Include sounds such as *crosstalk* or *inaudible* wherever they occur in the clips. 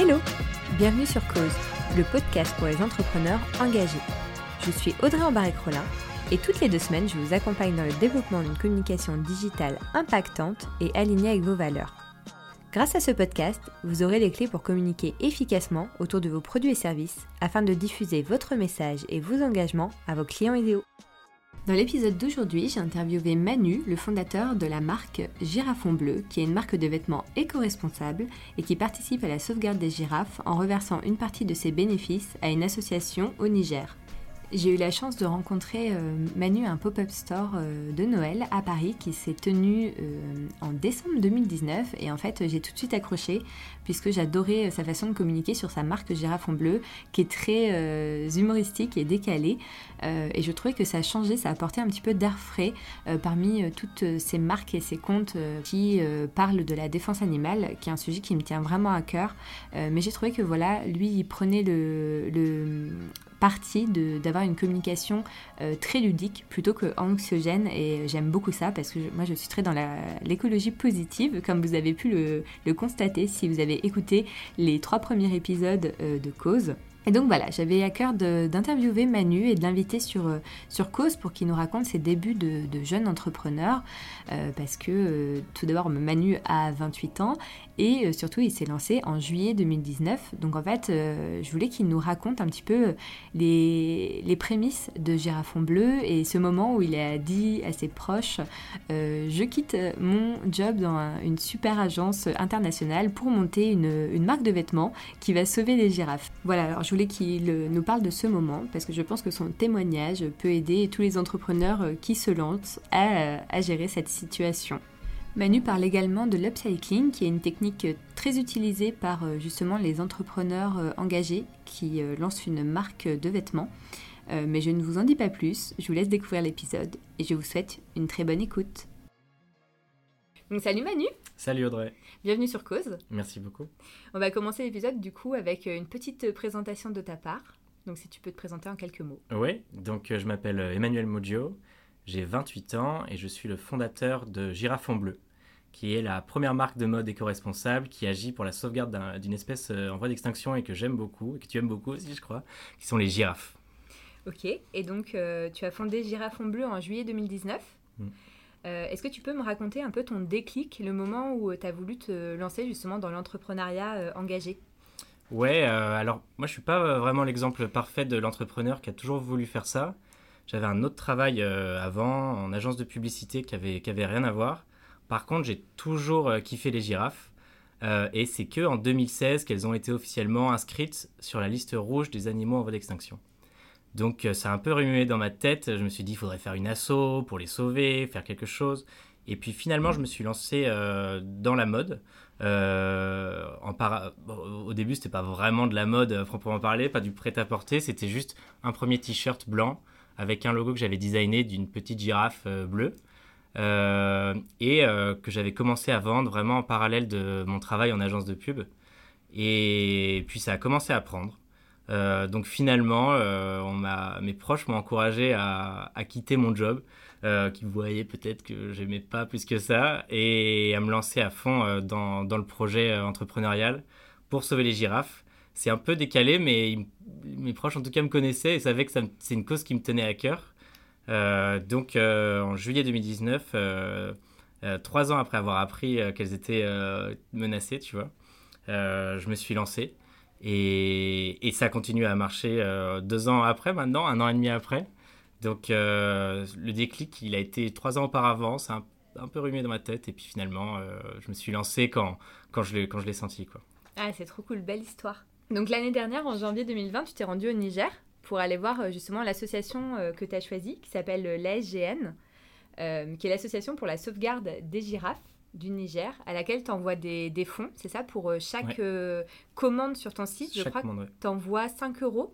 Hello Bienvenue sur Cause, le podcast pour les entrepreneurs engagés. Je suis Audrey Embarek-Rollin et toutes les deux semaines, je vous accompagne dans le développement d'une communication digitale impactante et alignée avec vos valeurs. Grâce à ce podcast, vous aurez les clés pour communiquer efficacement autour de vos produits et services afin de diffuser votre message et vos engagements à vos clients idéaux. Dans l'épisode d'aujourd'hui, j'ai interviewé Manu, le fondateur de la marque Girafon Bleu, qui est une marque de vêtements éco-responsable et qui participe à la sauvegarde des girafes en reversant une partie de ses bénéfices à une association au Niger. J'ai eu la chance de rencontrer euh, Manu à un pop-up store euh, de Noël à Paris qui s'est tenu euh, en décembre 2019 et en fait j'ai tout de suite accroché puisque j'adorais sa façon de communiquer sur sa marque Girafon Bleu qui est très humoristique et décalée. Et je trouvais que ça a changé, ça a apporté un petit peu d'air frais parmi toutes ces marques et ces comptes qui parlent de la défense animale qui est un sujet qui me tient vraiment à cœur. Mais j'ai trouvé que voilà lui il prenait le, le partie d'avoir une communication euh, très ludique plutôt que anxiogène et j'aime beaucoup ça parce que moi je suis très dans l'écologie positive comme vous avez pu le, le, constater si vous avez écouté les trois premiers épisodes euh, de Cause. Et donc voilà, j'avais à cœur d'interviewer Manu et de l'inviter sur, euh, sur Cause pour qu'il nous raconte ses débuts de, jeune entrepreneur. Euh, parce que euh, tout d'abord, Manu a 28 ans et surtout, il s'est lancé en juillet 2019. Donc en fait, je voulais qu'il nous raconte un petit peu les, les prémices de Girafon Bleu et ce moment où il a dit à ses proches Je quitte mon job dans une super agence internationale pour monter une, une marque de vêtements qui va sauver les girafes. Voilà, alors je voulais qu'il euh, nous parle de ce moment parce que je pense que son témoignage peut aider tous les entrepreneurs euh, qui se lancent à, à gérer cette situation. Manu parle également de l'upcycling, qui est une technique très utilisée par euh, justement les entrepreneurs engagés qui lancent une marque de vêtements. Mais je ne vous en dis pas plus, je vous laisse découvrir l'épisode et je vous souhaite une très bonne écoute. Donc salut Manu Salut Audrey Bienvenue sur Cause. Merci beaucoup. On va commencer l'épisode du coup avec une petite présentation de ta part. Donc si tu peux te présenter en quelques mots. Oui, donc euh, je m'appelle euh, Emmanuel Moggio, j'ai 28 ans et je suis le fondateur de Girafon Bleu, qui est la première marque de mode éco-responsable qui agit pour la sauvegarde d'une espèce euh, en voie d'extinction et que j'aime beaucoup, et que tu aimes beaucoup aussi je crois, qui sont les girafes. Ok, et donc tu as fondé Girafon Bleu en juillet 2019. Euh, est-ce que tu peux me raconter un peu ton déclic, le moment où tu as voulu te lancer justement dans l'entrepreneuriat euh, engagé? Ouais, euh, alors moi je suis pas vraiment l'exemple parfait de l'entrepreneur qui a toujours voulu faire ça. J'avais un autre travail avant en agence de publicité qui avait, qui avait rien à voir. Par contre, j'ai toujours kiffé les girafes. et c'est que en 2016 qu'elles ont été officiellement inscrites sur la liste rouge des animaux en voie d'extinction. Donc euh, ça a un peu remué dans ma tête. Je me suis dit, il faudrait faire une asso pour les sauver, faire quelque chose. Et puis finalement, je me suis lancé euh, dans la mode. Euh, au début, c'était pas vraiment de la mode proprement parler, pas du prêt-à-porter. C'était juste un premier t-shirt blanc avec un logo que j'avais designé d'une petite girafe bleue. et que j'avais commencé à vendre vraiment en parallèle de mon travail en agence de pub. Et puis ça a commencé à prendre. Euh, donc finalement, euh, mes proches m'ont encouragé à, quitter mon job, euh, qui voyaient peut-être que j'aimais pas plus que ça, et à me lancer à fond dans, le projet entrepreneurial pour sauver les girafes. C'est un peu décalé, mais mes proches en tout cas me connaissaient et savaient que c'est une cause qui me tenait à cœur. donc en juillet 2019, trois ans après avoir appris qu'elles étaient menacées, tu vois, je me suis lancé. Et, ça continue à marcher euh, deux ans après maintenant, un an et demi après. Donc euh, le déclic, il a été trois ans auparavant, c'est un, peu remué dans ma tête. Et puis finalement, euh, je me suis lancé quand, quand je l'ai senti. Quoi. Ah, c'est trop cool, belle histoire. Donc l'année dernière, en janvier 2020, tu t'es rendu au Niger pour aller voir justement l'association que tu as choisie, qui s'appelle l'ASGN, qui est l'association pour la sauvegarde des girafes du Niger, à laquelle tu envoies des, des fonds, c'est ça, pour euh, chaque euh, commande sur ton site, je crois que tu envoies 5 euros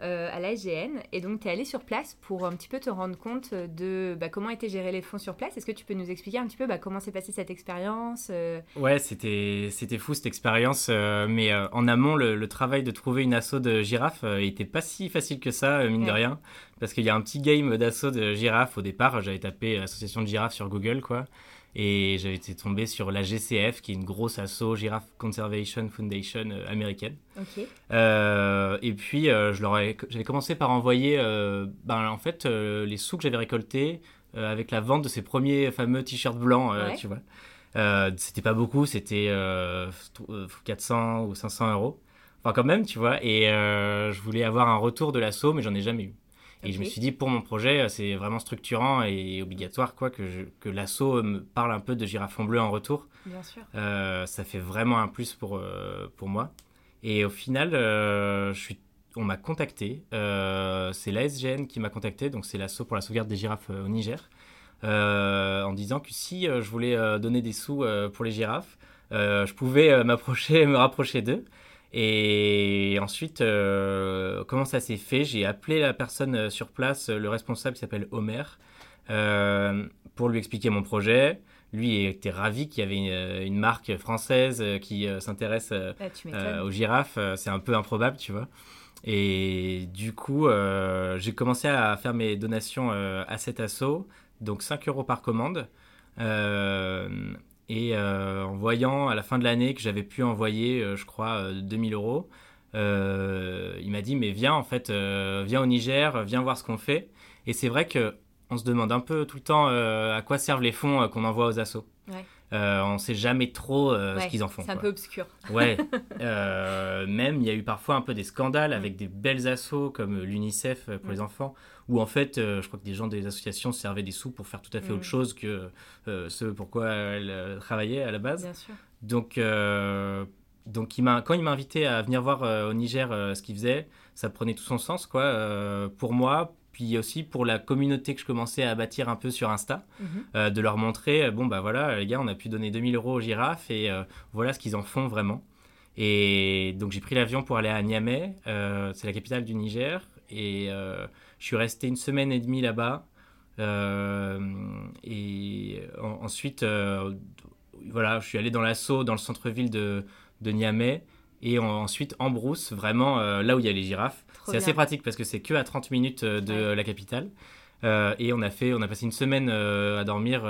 euh, à la SGN. Et donc, tu es allé sur place pour un petit peu te rendre compte de bah, comment étaient gérés les fonds sur place. Est-ce que tu peux nous expliquer un petit peu bah, comment s'est passée cette expérience Ouais, c'était fou cette expérience. mais en amont, le, travail de trouver une asso de girafes n'était pas si facile que ça, mine de rien. Parce qu'il y a un petit game d'assaut de girafes au départ. J'avais tapé association de girafes sur Google, quoi. Et j'avais été tombé sur la GCF, qui est une grosse asso, Giraffe Conservation Foundation américaine. et puis, leur j'avais commencé par envoyer ben, en fait, les sous que j'avais récoltés avec la vente de ces premiers fameux t-shirts blancs, tu vois. c'était pas beaucoup, c'était 400 ou 500 euros. Enfin, quand même, tu vois. Et je voulais avoir un retour de l'assaut, mais j'en ai jamais eu. Et je me suis dit, pour mon projet, c'est vraiment structurant et obligatoire quoi, que, que l'assaut me parle un peu de girafon bleu en retour. Bien sûr. Euh, ça fait vraiment un plus pour, euh, pour moi. Et au final, euh, je suis, on m'a contacté. c'est l'ASGN qui m'a contacté, donc c'est l'assaut pour la sauvegarde des girafes au Niger, en disant que si je voulais donner des sous pour les girafes, je pouvais m'approcher, *laughs* me rapprocher d'eux. Et ensuite, euh, comment ça s'est fait? J'ai appelé la personne euh, sur place, euh, le responsable qui s'appelle Homer, pour lui expliquer mon projet. Lui était ravi qu'il y avait une, marque française qui s'intéresse ah, aux girafes. C'est un peu improbable, tu vois. Et du coup, j'ai commencé à faire mes donations à cet assaut, donc 5 euros par commande. Et euh, en voyant à la fin de l'année que j'avais pu envoyer, euh, je crois, 2000 euh, euros, il m'a dit mais viens en fait, viens au Niger, viens voir ce qu'on fait. Et c'est vrai que on se demande un peu tout le temps à quoi servent les fonds qu'on envoie aux assos. Ouais. Euh, on ne sait jamais trop ce qu'ils en font. C'est un peu obscur. *laughs* Ouais. *laughs* même, il y a eu parfois un peu des scandales avec des belles assos comme l'UNICEF pour les enfants, où en fait, euh, je crois que des gens des associations servaient des sous pour faire tout à fait autre mm. chose que euh, ce pourquoi elles euh, travaillaient à la base. Bien sûr. Donc, donc il quand il m'a invité à venir voir au Niger ce qu'il faisait, ça prenait tout son sens quoi, pour moi, puis aussi pour la communauté que je commençais à bâtir un peu sur Insta, mm-hmm. de leur montrer, bon bah voilà les gars, on a pu donner 2000 euros aux girafes et voilà ce qu'ils en font vraiment. Et donc j'ai pris l'avion pour aller à Niamey, c'est la capitale du Niger, et je suis resté une semaine et demie là-bas. Euh, et ensuite, euh, voilà, je suis allé dans l'assaut, dans le centre-ville de, de, Niamey. Et ensuite en brousse, vraiment euh, là où il y a les girafes. C'est assez pratique parce que c'est que à 30 minutes de la capitale. et on a, fait, on a passé une semaine à dormir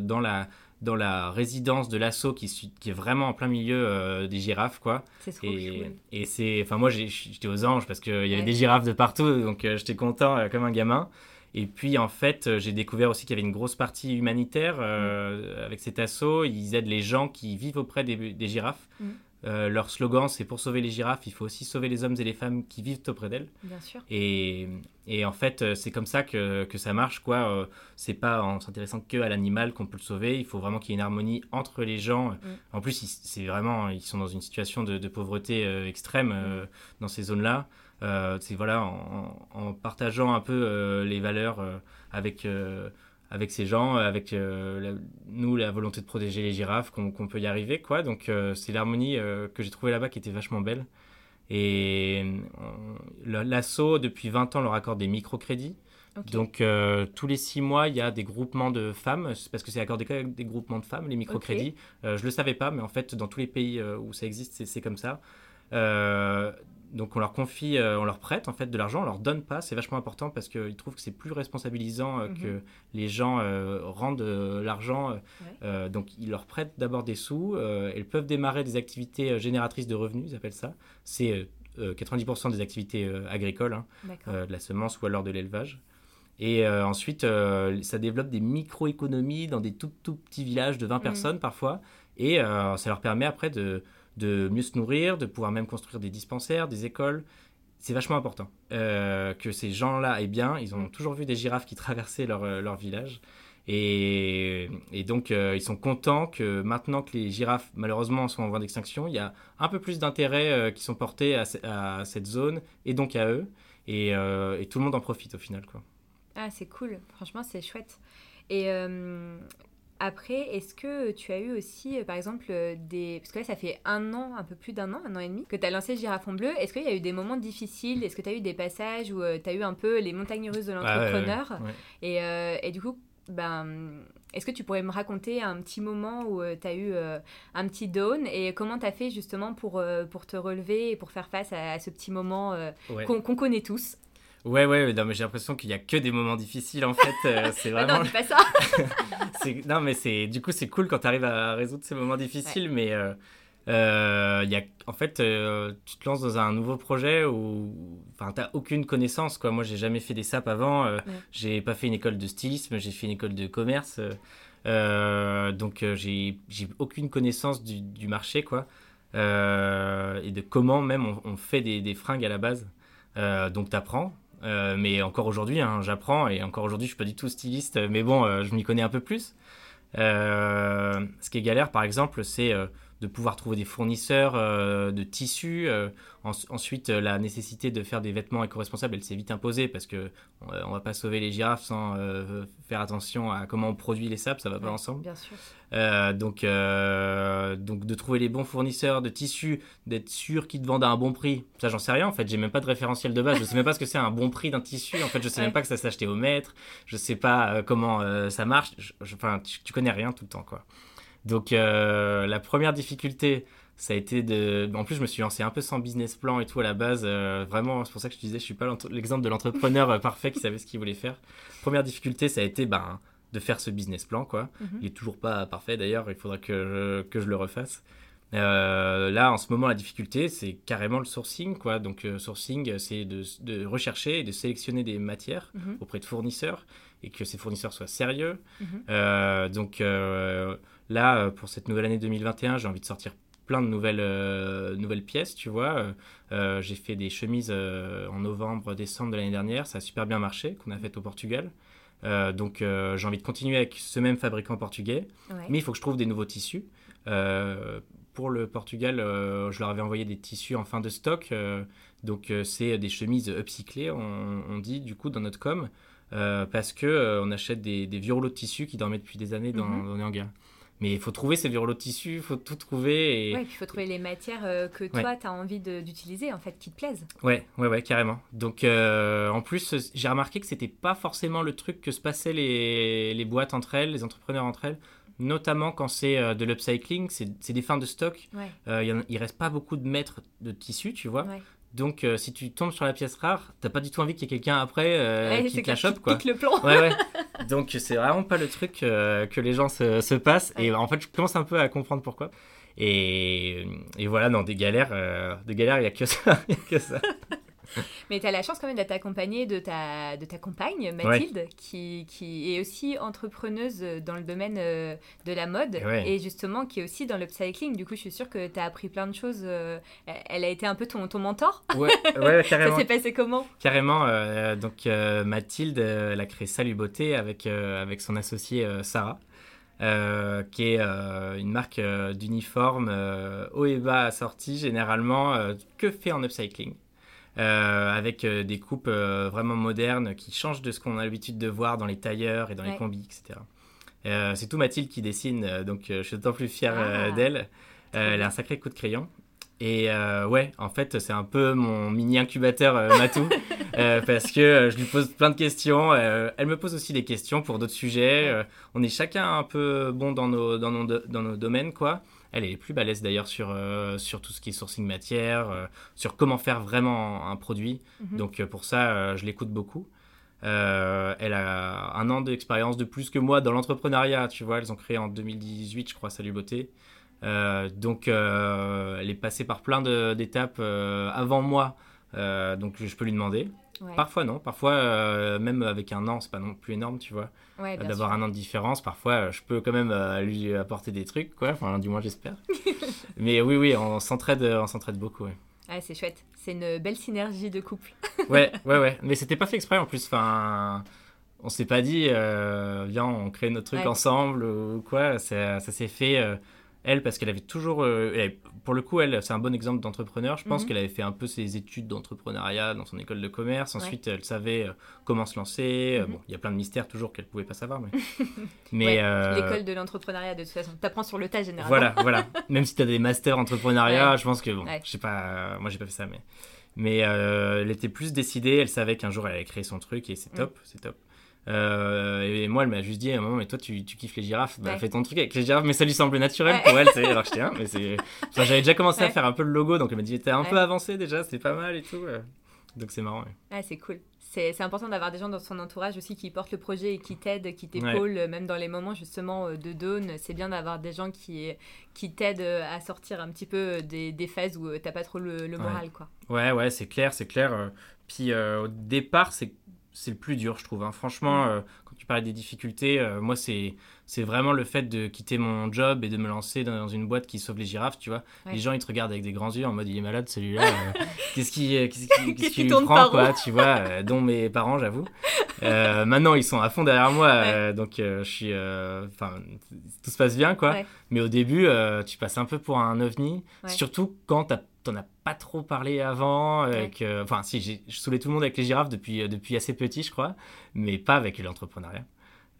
dans la, dans la résidence de l'assaut qui, qui, est vraiment en plein milieu euh, des girafes quoi. C'est trop et, et c'est enfin moi j'étais aux anges parce qu'il y avait des girafes de partout donc euh, j'étais content euh, comme un gamin. Et puis en fait, j'ai découvert aussi qu'il y avait une grosse partie humanitaire mm. avec cet assaut. Ils aident les gens qui vivent auprès des, des girafes. Mm. Euh, leur slogan, c'est pour sauver les girafes, il faut aussi sauver les hommes et les femmes qui vivent auprès d'elles. Bien sûr. Et, et, en fait, euh, c'est comme ça que, que ça marche, quoi. Euh, c'est pas en s'intéressant que à l'animal qu'on peut le sauver. Il faut vraiment qu'il y ait une harmonie entre les gens. Mm. En plus, c'est vraiment, ils sont dans une situation de, de pauvreté extrême mm. dans ces zones-là. c'est voilà, en, en, partageant un peu les valeurs avec avec ces gens, avec euh, nous, la volonté de protéger les girafes, qu'on peut y arriver, quoi. Donc, euh, c'est l'harmonie euh, que j'ai trouvée là-bas qui était vachement belle. Et l'assaut, depuis 20 ans, leur accorde des microcrédits. Donc, tous les six mois, il y a des groupements de femmes, parce que c'est accordé avec des groupements de femmes, les microcrédits. je ne le savais pas, mais en fait, dans tous les pays où ça existe, c'est comme ça donc on leur confie, euh, on leur prête en fait de l'argent, on leur donne pas, c'est vachement important parce qu'ils trouvent que c'est plus responsabilisant euh, mhm. que les gens euh, rendent l'argent. donc ils leur prêtent d'abord des sous, elles peuvent démarrer des activités génératrices de revenus, ils appellent ça. C'est 90% des activités agricoles, hein, de la semence ou alors de l'élevage. Et ensuite, ça développe des micro-économies dans des tout, tout petits villages de 20 mhm. personnes parfois. Et ça leur permet après de, de mieux se nourrir, de pouvoir même construire des dispensaires, des écoles. C'est vachement important euh, que ces gens-là aient bien. Ils ont toujours vu des girafes qui *laughs* traversaient leur, euh, leur village. Et, donc, euh, ils sont contents que maintenant que les girafes, malheureusement, sont en voie d'extinction, il y a un peu plus d'intérêt qui sont portés à, cette zone et donc à eux. Et, et, tout le monde en profite au final. Quoi. Ah, c'est cool. Franchement, c'est chouette. Et après, est-ce que tu as eu aussi, euh, par exemple, euh, des... Parce que là, ça fait un an, un peu plus d'un an, un an et demi, que tu as lancé Girafon Bleu. Est-ce qu'il y a eu des moments difficiles? Est-ce que tu as eu des passages où euh, tu as eu un peu les montagnes russes de l'entrepreneur? Et, et, du coup, ben, est-ce que tu pourrais me raconter un petit moment où tu as eu un petit down? Et comment tu as fait justement pour, pour te relever et pour faire face à, ce petit moment qu'on connaît tous? Ouais, ouais, non, mais j'ai l'impression qu'il y a que des moments difficiles en fait. euh, *laughs* c'est Bah vraiment. non, pas ça. *laughs* non, mais c'est du coup c'est cool quand tu arrives à résoudre ces moments difficiles, mais euh, euh, y a en fait tu te lances dans un nouveau projet où enfin t'as aucune connaissance quoi. Moi j'ai jamais fait des SAP avant, Ouais. j'ai pas fait une école de stylisme, j'ai fait une école de commerce, donc j'ai aucune connaissance du, du marché quoi. Et de comment même on, on fait des, des fringues à la base. Donc t'apprends. Euh, mais encore aujourd'hui, hein, j'apprends et encore aujourd'hui, je suis pas du tout styliste, mais bon, euh, je m'y connais un peu plus. Euh, ce qui est galère, par exemple, c'est de pouvoir trouver des fournisseurs euh, de tissus. euh, en- ensuite, euh, la nécessité de faire des vêtements éco-responsables, elle s'est vite imposée parce que euh, on va pas sauver les girafes sans faire attention à comment on produit les sapes, ça va pas ensemble. Bien sûr. Donc, donc de trouver les bons fournisseurs de tissus, d'être sûr qu'ils te vendent à un bon prix. Ça, j'en sais rien en fait. J'ai même pas de référentiel de base. Je sais même pas ce que c'est un bon prix d'un tissu. En fait, je sais Ouais. même pas que ça s'achetait au mètre. Je sais pas comment ça marche. Enfin, tu, tu connais rien tout le temps quoi. Donc euh, la première difficulté, ça a été de. En plus, je me suis lancé un peu sans business plan et tout à la base. euh, vraiment, c'est pour ça que je te disais, je suis pas l'exemple de l'entrepreneur euh, parfait qui savait ce qu'il voulait faire. Première difficulté, ça a été ben, de faire ce business plan quoi. Mhm. Il est toujours pas parfait d'ailleurs, il faudra que je, que je le refasse. Euh, là, en ce moment, la difficulté, c'est carrément le sourcing. Quoi. Donc, euh, sourcing, c'est de, de rechercher et de sélectionner des matières Mhm. auprès de fournisseurs et que ces fournisseurs soient sérieux. Mhm. Euh, donc, là, euh, pour cette nouvelle année 2021, j'ai envie de sortir plein de nouvelles, euh, nouvelles pièces, tu vois. Euh, j'ai fait des chemises euh, en novembre, décembre de l'année dernière, ça a super bien marché, qu'on a fait au Portugal. Donc, j'ai envie de continuer avec ce même fabricant portugais. Ouais. Mais il faut que je trouve des nouveaux tissus. Pour le Portugal, je leur avais envoyé des tissus en fin de stock. donc, c'est des chemises upcyclées, on, on dit, du coup, dans notre com. parce que on achète des, des vieux rouleaux de tissus qui dormaient depuis des années dans, Mhm. dans les hangars. Mais il faut trouver ces rouleaux de tissus, il faut tout trouver. Et... Ouais, puis il faut trouver les matières euh, que toi, tu as envie d'utiliser, en fait, qui te plaisent. Ouais, ouais, ouais, carrément. Donc, euh, en plus, j'ai remarqué que c'était pas forcément le truc que se passaient les, les boîtes entre elles, les entrepreneurs entre elles, notamment quand c'est euh, de l'upcycling, c'est des fins de stock. Ouais, il reste pas beaucoup de mètres de tissu, tu vois. Donc, euh, si tu tombes sur la pièce rare, t'as pas du tout envie qu'il y ait quelqu'un après euh, Ouais, qui te la chope, quoi. le plan. Ouais, ouais. *laughs* Donc, c'est vraiment pas le truc euh, que les gens se, se passent. Et en fait, je commence un peu à comprendre pourquoi. Et, et voilà, dans des galères, euh, des galères, il y a que ça. *laughs* y a que ça. Mais tu as la chance quand même d'être accompagnée de ta, de ta compagne, Mathilde, qui, qui est aussi entrepreneuse dans le domaine euh, de la mode Ouais. et justement qui est aussi dans l'upcycling. Du coup, je suis sûre que tu as appris plein de choses. euh, Elle a été un peu ton, ton mentor. Ouais, ouais, *laughs* Ça carrément. s'est passé comment? Carrément, euh, donc euh, Mathilde, elle a créé Salut Beauté avec, euh, avec son associée Sarah, euh, qui est euh, une marque euh, d'uniformes haut et bas assortis, généralement que fait en upcycling. Euh, avec euh, des coupes euh, vraiment modernes qui changent de ce qu'on a l'habitude de voir dans les tailleurs et dans les combis, etc. C'est tout Mathilde qui dessine, donc je suis d'autant plus fier Ah, d'elle. elle a un sacré coup de crayon. Et euh, ouais, en fait, c'est un peu mon mini incubateur euh, Matou, *laughs* euh, parce que je lui pose plein de questions. elle me pose aussi des questions pour d'autres sujets. On est chacun un peu bon dans nos, dans nos, dans nos domaines, quoi. Elle est plus balèze d'ailleurs sur, euh, sur tout ce qui est sourcing matière, euh, sur comment faire vraiment un produit. Mhm. Donc euh, pour ça, je l'écoute beaucoup. Elle a un an d'expérience de plus que moi dans l'entrepreneuriat, tu vois. Elles ont créé en 2018, je crois, Salut Beauté. Donc elle est passée par plein d'étapes avant moi, donc je peux lui demander. Ouais, Parfois non, parfois euh, même avec un an, c'est pas non plus énorme, tu vois, ouais, d'avoir un an de différence. Parfois euh, je peux quand même euh, lui apporter des trucs, quoi. Enfin, du moins j'espère. *laughs* Mais oui, oui, on s'entraide, on s'entraide beaucoup. Ouais. Ah, c'est chouette. C'est une belle synergie de couple. *laughs* ouais, ouais, ouais. Mais c'était pas fait exprès en plus. Enfin, on s'est pas dit, euh, viens, on crée notre truc ensemble ou quoi. Ça, ça s'est fait. Elle, parce qu'elle avait toujours. euh, elle- pour le coup, elle, c'est un bon exemple d'entrepreneur. Je pense Mhm. qu'elle avait fait un peu ses études d'entrepreneuriat dans son école de commerce. Ensuite, elle savait euh, comment se lancer. Euh, Mhm. Bon, il y a plein de mystères toujours qu'elle pouvait pas savoir. Mais, *laughs* mais Ouais, euh, L'école de l'entrepreneuriat, de toute façon. T'apprends sur le tas, généralement. voilà, voilà. *laughs* Même si tu as des masters entrepreneuriat, Ouais. je pense que bon, je sais pas, moi j'ai pas fait ça, mais mais elle était plus décidée. Elle savait qu'un jour elle allait créer son truc et c'est Mm. top, c'est top. Euh, et moi, elle m'a juste dit à un moment, mais toi, tu, tu kiffes les girafes, bah Ouais. fais ton truc avec les girafes, mais ça lui semble naturel Ouais. pour elle, sais, alors j'étais, hein, mais c'est, enfin, j'avais déjà commencé à faire un peu le logo, donc elle m'a dit, t'es un peu avancé déjà, c'est pas mal et tout, euh. donc c'est marrant. ouais. C'est cool. c'est important d'avoir des gens dans son entourage aussi qui portent le projet et qui t'aident, qui t'épaulent, même dans les moments justement de dawn. C'est bien d'avoir des gens qui, qui t'aident à sortir un petit peu des, des phases où t'as pas trop le, moral. Quoi. Ouais, ouais, c'est clair, c'est clair. Puis au départ, c'est le plus dur, je trouve. Hein. Franchement, mm tu parlais des difficultés. Euh, moi, c'est c'est vraiment le fait de quitter mon job et de me lancer dans une boîte qui sauve les girafes, tu vois. Les gens, ils te regardent avec des grands yeux en mode, il est malade celui-là. Euh, *laughs* qu'est-ce qui, euh, qu'est-ce qui, *laughs* qui lui prend, quoi, tu vois, *laughs* dont mes parents, j'avoue. maintenant, ils sont à fond derrière moi, donc je suis, enfin, tout se passe bien, quoi. Mais au début, tu passes un peu pour un ovni, surtout quand t'en as pas trop parlé avant. Enfin, si, j'ai saoulé tout le monde avec les girafes depuis, depuis assez petit, je crois, mais pas avec l'entrepreneuriat.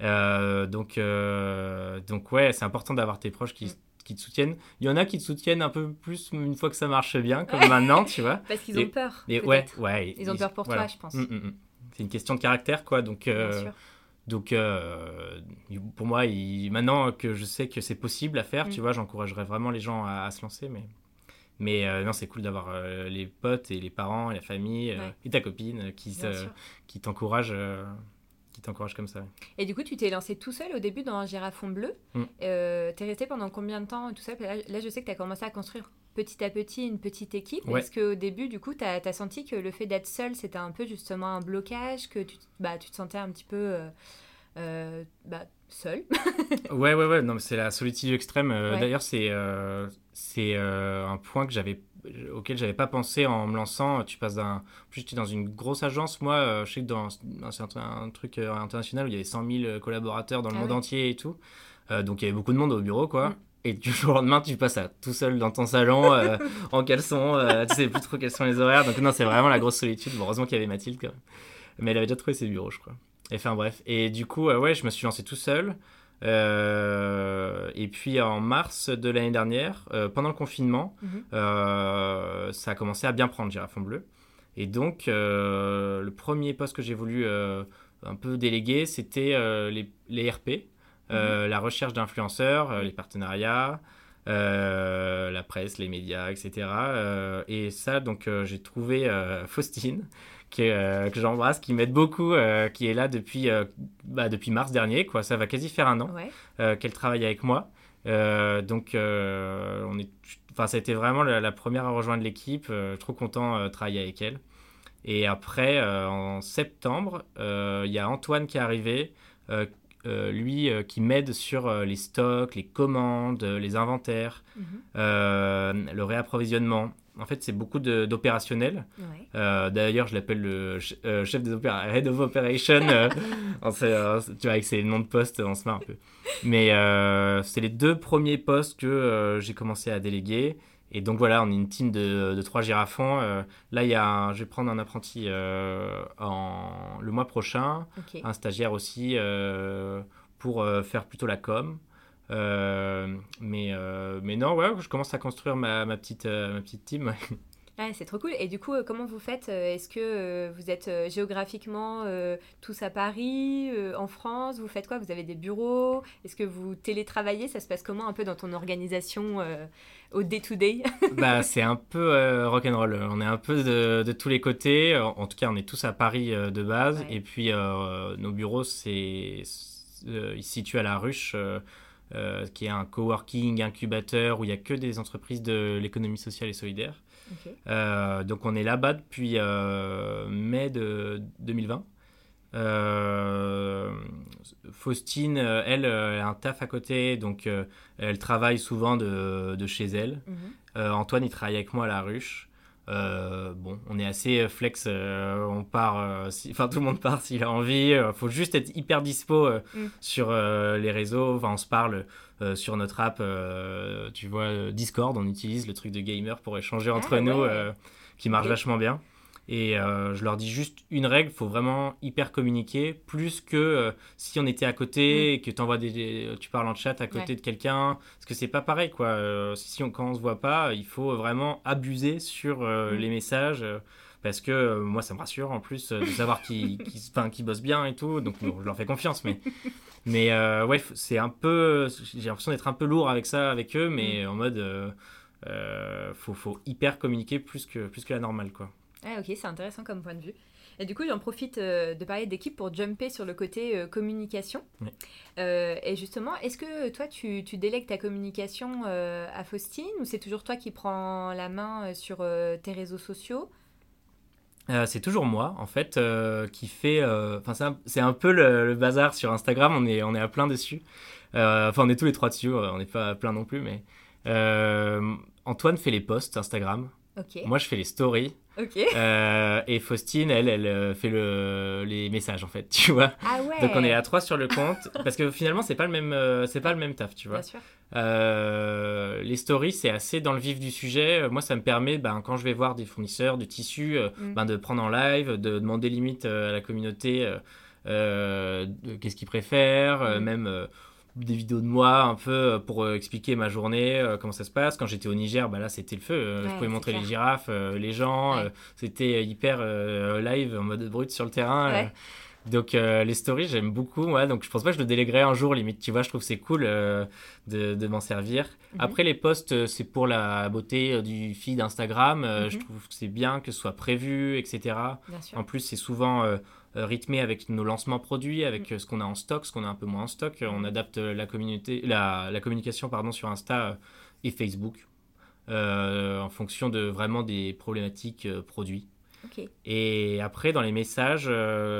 Euh, donc, euh, donc ouais, c'est important d'avoir tes proches qui, mm. qui, te soutiennent. Il y en a qui te soutiennent un peu plus une fois que ça marche bien, comme maintenant, tu vois. Parce qu'ils ont peur. Et ouais, ouais, ils ont peur pour toi, je pense. Mm, mm, c'est une question de caractère, quoi. Donc, euh, donc pour moi, maintenant que je sais que c'est possible à faire, tu vois, j'encouragerais vraiment les gens à, se lancer, mais. Mais non, c'est cool d'avoir les potes et les parents et la famille et ta copine qui, qui t'encouragent t'encourage comme ça. Et du coup, tu t'es lancé tout seul au début dans un girafon bleu. Mm. Euh, t'es resté pendant combien de temps tout seul là, je sais que tu as commencé à construire petit à petit une petite équipe. Est-ce qu'au début, du coup, tu as, senti que le fait d'être seul, c'était un peu justement un blocage, que tu, bah, tu te sentais un petit peu euh, euh, bah, seul *laughs* Ouais, ouais, ouais. Non, mais c'est la solitude extrême. D'ailleurs, c'est c'est un point que j'avais auquel j'avais pas pensé en me lançant. Tu passes d'un. Plus j'étais dans une grosse agence. Moi, euh, je sais que dans c'est un, truc euh, international où il y avait 100 000 collaborateurs dans le ah monde entier et tout. Euh, donc il y avait beaucoup de monde au bureau, quoi. Mm. Et du jour au lendemain, tu passes à tout seul dans ton salon, *laughs* en caleçon, tu sais plus trop quels sont les horaires. Donc non, c'est vraiment la grosse solitude. heureusement qu'il y avait Mathilde quand même. Mais elle avait déjà trouvé ses bureaux, je crois. Et enfin bref. Et du coup, ouais, je me suis lancé tout seul. Euh, et puis en mars de l'année dernière, euh, pendant le confinement, mhm. euh, ça a commencé à bien prendre Girafon Bleu. Et donc, le premier poste que j'ai voulu un peu déléguer, c'était les, les, RP, mhm. la recherche d'influenceurs, les partenariats, la presse, les médias, etc. et ça, donc, j'ai trouvé Faustine euh, que j'embrasse, qui m'aide beaucoup, euh, qui est là depuis, euh, bah, depuis mars dernier. Quoi. Ça va quasi faire un an qu'elle travaille avec moi. donc, on est, enfin, ça a été vraiment la, première à rejoindre l'équipe. trop content de travailler avec elle. Et après, en septembre, il y a Antoine qui est arrivé. lui qui m'aide sur les stocks, les commandes, les inventaires, mhm. le réapprovisionnement. En fait, c'est beaucoup d'opérationnel. Euh, d'ailleurs, je l'appelle le euh, chef des opérations, Head of Operation. *laughs* Euh, tu vois, avec ses noms de poste, on se marre un peu. Mais c'est les deux premiers postes que j'ai commencé à déléguer. Et donc voilà, on est une team de, trois girafons. là, il y a je vais prendre un apprenti en, le mois prochain, un stagiaire aussi pour faire plutôt la com. Euh, mais, euh, mais non, ouais, je commence à construire ma, ma petite, euh, ma petite team. C'est trop cool. Et du coup, comment vous faites Est-ce que vous êtes géographiquement tous à Paris, en France? Vous faites quoi? Vous avez des bureaux? Est-ce que vous télétravaillez? Ça se passe comment un peu dans ton organisation au day-to-day? *laughs* Bah, C'est un peu rock'n'roll. On est un peu de, de, tous les côtés. En, tout cas, on est tous à Paris de base. Et puis, nos bureaux, c'est, ils se situent à la ruche. Euh, qui est un coworking incubateur où il n'y a que des entreprises de l'économie sociale et solidaire. Euh, donc on est là-bas depuis euh, mai de 2020. Faustine, elle, elle, a un taf à côté, donc elle travaille souvent de, de chez elle. Mhm. Antoine, il travaille avec moi à la ruche. Euh, bon, on est assez euh, flex, euh, on part, enfin tout le monde part s'il a envie. Il faut juste être hyper dispo mm. sur les réseaux. Enfin, on se parle sur notre app, tu vois, Discord. On utilise le truc de gamer pour échanger entre ah, nous, qui marche vachement bien. Et euh, je leur dis juste une règle, il faut vraiment hyper communiquer, plus que euh, si on était à côté mm. et que envoies des, tu parles en chat à côté de quelqu'un, parce que c'est pas pareil quoi. Euh, si on, quand on se voit pas, il faut vraiment abuser sur mm. les messages, parce que moi ça me rassure en plus de savoir qui, *laughs* qui, qui bossent bien et tout, donc je leur fais confiance. Mais, mais ouais, c'est un peu, j'ai l'impression d'être un peu lourd avec ça, avec eux, mais mm. en mode, faut, faut hyper communiquer plus que, plus que la normale quoi. Ah ok, c'est intéressant comme point de vue. Et du coup, j'en profite euh, de parler d'équipe pour jumper sur le côté euh, communication. Oui. Euh, et justement, est-ce que toi, tu, tu délègues ta communication à Faustine ou c'est toujours toi qui prends la main sur tes réseaux sociaux? C'est toujours moi, en fait, qui fait. Enfin, c'est un, peu le, le, bazar sur Instagram. On est, on est à plein dessus. Enfin, on est tous les trois dessus. On n'est pas à plein non plus, mais Antoine fait les posts Instagram. Moi, je fais les stories. Euh, et Faustine, elle, elle euh, fait le, les messages en fait, *laughs* tu vois. Ah ouais. Donc on est à trois sur le compte parce que finalement c'est pas le même, euh, c'est pas le même taf, tu vois. Bien sûr. les stories c'est assez dans le vif du sujet. Moi ça me permet, ben, quand je vais voir des fournisseurs de tissus, mm. ben, de prendre en live, de demander limite à la communauté qu'est-ce qu'ils préfèrent, mm. même des vidéos de moi un peu euh, pour euh, expliquer ma journée, euh, comment ça se passe. Quand j'étais au Niger, bah là c'était le feu. je pouvais montrer les girafes, les gens. c'était hyper live en mode brut sur le terrain. Donc les stories, j'aime beaucoup. Donc je pense pas que je le déléguerai un jour limite. Tu vois, je trouve c'est cool de, de m'en servir. Mhm. Après les posts, c'est pour la beauté du feed Instagram. Je mhm. trouve que c'est bien que ce soit prévu, etc. En plus, c'est souvent rythmé avec nos lancements produits, avec mm. euh, ce qu'on a en stock, ce qu'on a un peu moins en stock. On adapte la, communauté, la, la communication pardon, sur Insta euh, et Facebook en fonction de vraiment des problématiques produits. Et après, dans les messages,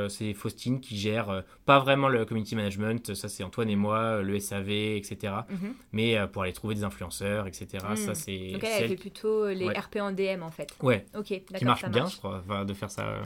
c'est Faustine qui gère pas vraiment le community management, ça c'est Antoine et moi, le SAV, etc. Mm-hmm. Mais pour aller trouver des influenceurs, etc. Ça mm. c'est. Donc elle, elle fait plutôt les RP en DM en fait. Ouais. Ok, Qui marche bien, je crois, de faire ça.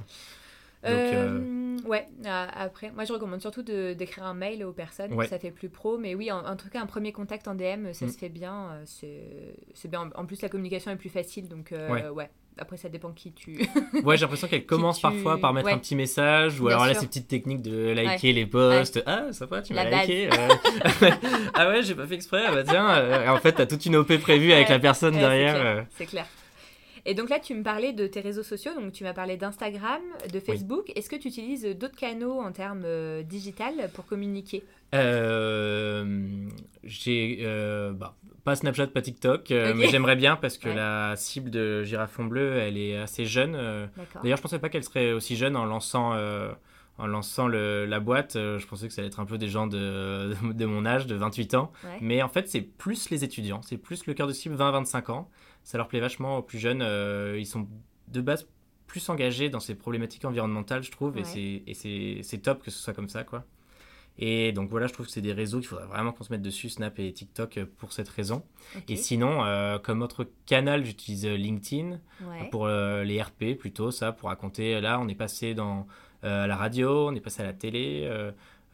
Euh, euh, ouais, après, moi je recommande surtout d'écrire un mail aux personnes, ça fait plus pro, mais oui, en, tout cas, un premier contact en DM, ça mm. se fait bien, euh, c'est bien. En plus, la communication est plus facile, donc ouais. Après, ça dépend qui tu. *laughs* ouais, j'ai l'impression qu'elle commence parfois par mettre un petit message, ou alors là, ces petites techniques de liker les posts. Ah, ça va, tu m'as liké. *laughs* ah ouais, j'ai pas fait exprès. Ah bah tiens, en fait, t'as toute une OP prévue avec la personne derrière. C'est clair. Et donc là, tu me parlais de tes réseaux sociaux, donc tu m'as parlé d'Instagram, de Facebook. Est-ce que tu utilises d'autres canaux en termes euh, digital pour communiquer? Euh, J'ai euh, bah, pas Snapchat, pas TikTok, mais j'aimerais bien parce que la cible de Girafon Bleu, elle est assez jeune. D'ailleurs, je pensais pas qu'elle serait aussi jeune en lançant en lançant le, la boîte, je pensais que ça allait être un peu des gens de, *laughs* de mon âge, de 28 ans. Mais en fait, c'est plus les étudiants, c'est plus le cœur de cible 20-25 ans ça leur plaît vachement aux plus jeunes. Euh, ils sont de base plus engagés dans ces problématiques environnementales, je trouve, et c'est top que ce soit comme ça, quoi. Et donc voilà, je trouve que c'est des réseaux qu'il faudrait vraiment qu'on se mette dessus, Snap et TikTok, euh, pour cette raison. Et sinon, euh, comme autre canal, j'utilise LinkedIn pour les RP plutôt, ça, pour raconter. Là, on est passé dans la radio, on est passé à la télé.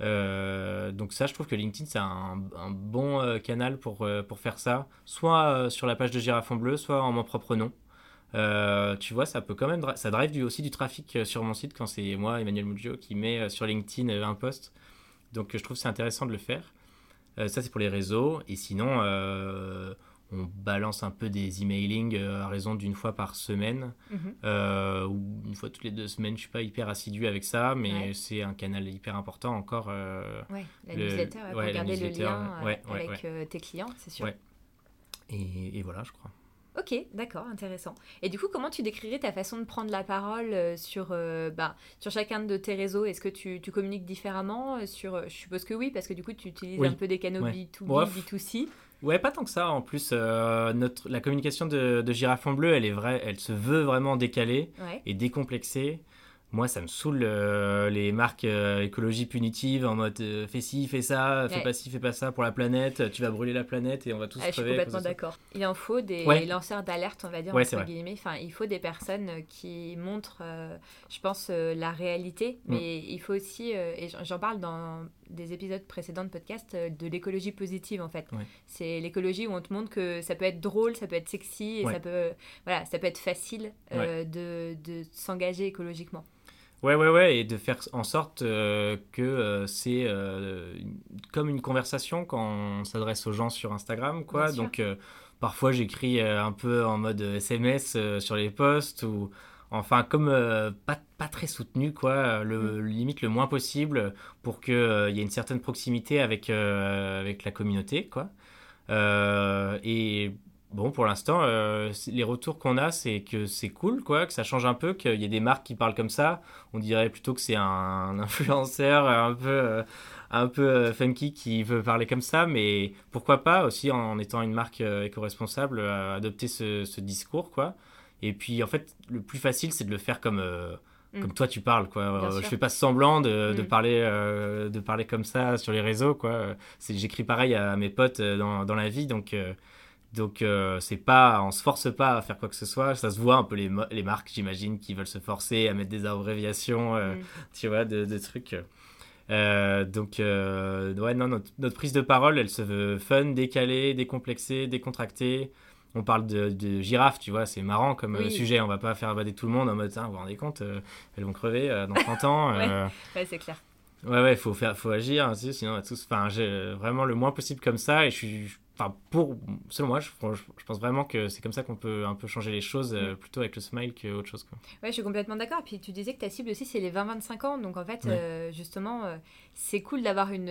Euh, donc ça, je trouve que LinkedIn, c'est un, bon euh, canal pour, euh, pour faire ça, soit sur la page de Girafon Bleu, soit en mon propre nom. tu vois, ça peut quand même, ça drive aussi du trafic sur mon site quand c'est moi, Emmanuel Muggio, qui met sur LinkedIn un post. Donc je trouve c'est intéressant de le faire. ça, c'est pour les réseaux. Et sinon, on balance un peu des emailing euh, à raison d'une fois par semaine mhm. euh, ou une fois toutes les deux semaines. Je suis pas hyper assidu avec ça, mais c'est un canal hyper important encore. Euh, la newsletter, pour garder le lien avec tes clients, c'est sûr. Et, et, voilà, je crois. Ok, d'accord, intéressant. Et du coup, comment tu décrirais ta façon de prendre la parole sur, bah, sur chacun de tes réseaux? Est-ce que tu, tu, communiques différemment sur, Je suppose que oui, parce que du coup, tu utilises un peu des canaux B2B, B2C. Ouais, pas tant que ça. En plus, euh, notre, la communication de, de Girafon Bleu, elle est vraie, elle se veut vraiment décalée et décomplexée. Moi, ça me saoule euh, les marques euh, écologie punitive en mode fais ci, fais ça, fais pas ci, fais pas ça pour la planète, tu vas brûler la planète et on va tous crever. Je suis complètement d'accord. Il en faut des lanceurs d'alerte, on va dire, entre guillemets. Enfin, il faut des personnes qui montrent, je pense, la réalité, mm. mais il faut aussi, et j'en parle dans des épisodes précédents de podcast, de l'écologie positive en fait. C'est l'écologie où on te montre que ça peut être drôle, ça peut être sexy et ça, peut, voilà, ça peut être facile de, de s'engager écologiquement. Ouais, ouais, ouais, et de faire en sorte euh, que euh, c'est euh, comme une conversation quand on s'adresse aux gens sur Instagram, quoi. Donc, parfois, j'écris un peu en mode SMS sur les posts ou enfin comme pas, pas, très soutenu quoi le, mm. limite le moins possible pour qu'il il y ait une certaine proximité avec avec la communauté quoi et bon, pour l'instant, euh, les retours qu'on a, c'est que c'est cool, quoi, que ça change un peu, qu'il y ait des marques qui parlent comme ça. On dirait plutôt que c'est un, *laughs* influenceur un peu, euh, un peu euh, funky qui veut parler comme ça, mais pourquoi pas aussi, en, étant une marque éco-responsable, adopter ce, ce, discours, quoi. Et puis, en fait, le plus facile, c'est de le faire comme Mm. comme toi tu parles quoi euh, je fais pas semblant de, de mm. parler euh, de parler comme ça sur les réseaux quoi j'écris pareil à mes potes euh, dans, dans la vie donc donc c'est pas on se force pas à faire quoi que ce soit ça se voit un peu les, les marques j'imagine qui veulent se forcer à mettre des abréviations mm. tu vois de, de trucs donc ouais non notre, notre, prise de parole elle se veut fun décalée décomplexée décontractée on parle de, de girafes, tu vois, c'est marrant comme euh, sujet. On va pas faire avader tout le monde en mode, vous vous rendez compte, euh, elles vont crever euh, dans 30 ans. *laughs* ouais, c'est clair. Ouais, ouais, faut faire, faut agir, sinon on va tous, enfin, vraiment le moins possible comme ça. Et je suis, enfin, pour, selon moi, je, je, pense vraiment que c'est comme ça qu'on peut un peu changer les choses, mm. plutôt avec le smile qu'autre chose. Quoi. Ouais, je suis complètement d'accord. Puis tu disais que ta cible aussi, c'est les 20-25 ans. Donc en fait, justement, c'est cool d'avoir une,